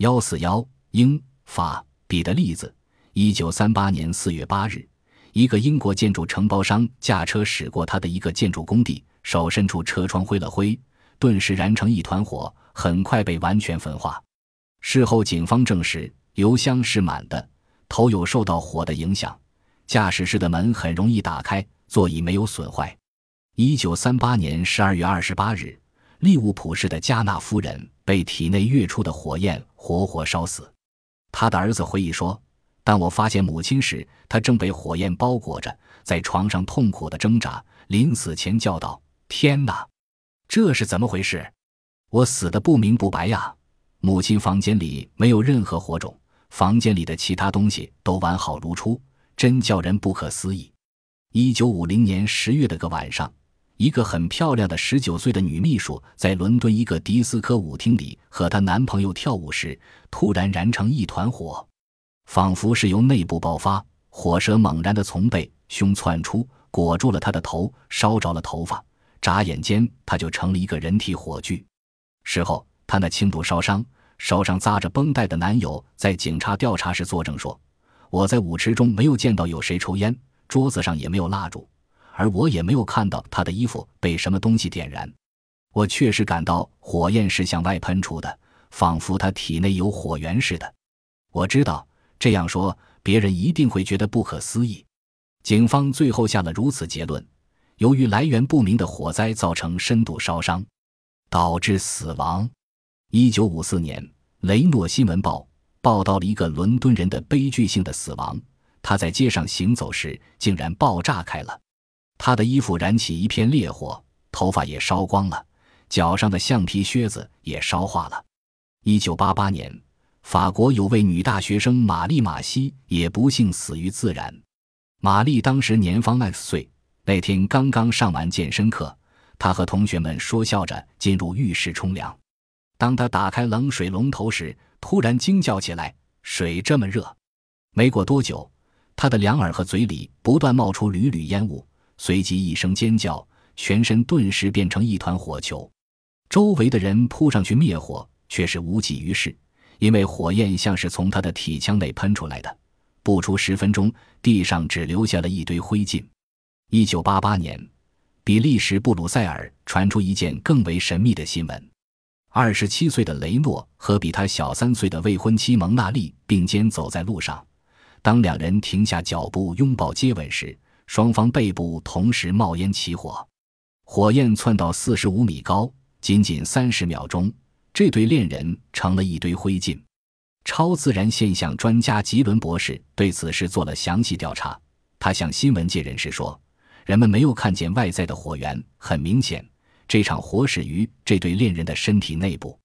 幺四幺英法比的例子：一九三八年四月八日，一个英国建筑承包商驾车驶过他的一个建筑工地，手伸出车窗挥了挥，顿时燃成一团火，很快被完全焚化。事后警方证实，油箱是满的，头有受到火的影响，驾驶室的门很容易打开，座椅没有损坏。一九三八年十二月二十八日。利物浦市的加纳夫人被体内跃出的火焰活活烧死。他的儿子回忆说：“当我发现母亲时，她正被火焰包裹着，在床上痛苦的挣扎。临死前叫道：‘天哪，这是怎么回事？我死的不明不白呀！’母亲房间里没有任何火种，房间里的其他东西都完好如初，真叫人不可思议。”一九五零年十月的个晚上。一个很漂亮的十九岁的女秘书在伦敦一个迪斯科舞厅里和她男朋友跳舞时，突然燃成一团火，仿佛是由内部爆发，火舌猛然的从背胸窜出，裹住了她的头，烧着了头发。眨眼间，她就成了一个人体火炬。事后，她那轻度烧伤、手上扎着绷带的男友在警察调查时作证说：“我在舞池中没有见到有谁抽烟，桌子上也没有蜡烛。”而我也没有看到他的衣服被什么东西点燃，我确实感到火焰是向外喷出的，仿佛他体内有火源似的。我知道这样说别人一定会觉得不可思议。警方最后下了如此结论：由于来源不明的火灾造成深度烧伤，导致死亡。一九五四年，《雷诺新闻报》报道了一个伦敦人的悲剧性的死亡，他在街上行走时竟然爆炸开了。他的衣服燃起一片烈火，头发也烧光了，脚上的橡皮靴子也烧化了。一九八八年，法国有位女大学生玛丽·马西也不幸死于自燃。玛丽当时年方二十岁，那天刚刚上完健身课，她和同学们说笑着进入浴室冲凉。当她打开冷水龙头时，突然惊叫起来：“水这么热！”没过多久，她的两耳和嘴里不断冒出缕缕烟雾。随即一声尖叫，全身顿时变成一团火球。周围的人扑上去灭火，却是无济于事，因为火焰像是从他的体腔内喷出来的。不出十分钟，地上只留下了一堆灰烬。一九八八年，比利时布鲁塞尔传出一件更为神秘的新闻：二十七岁的雷诺和比他小三岁的未婚妻蒙娜丽并肩走在路上，当两人停下脚步拥抱接吻时。双方背部同时冒烟起火，火焰窜到四十五米高，仅仅三十秒钟，这对恋人成了一堆灰烬。超自然现象专家吉伦博士对此事做了详细调查。他向新闻界人士说：“人们没有看见外在的火源，很明显，这场火始于这对恋人的身体内部。”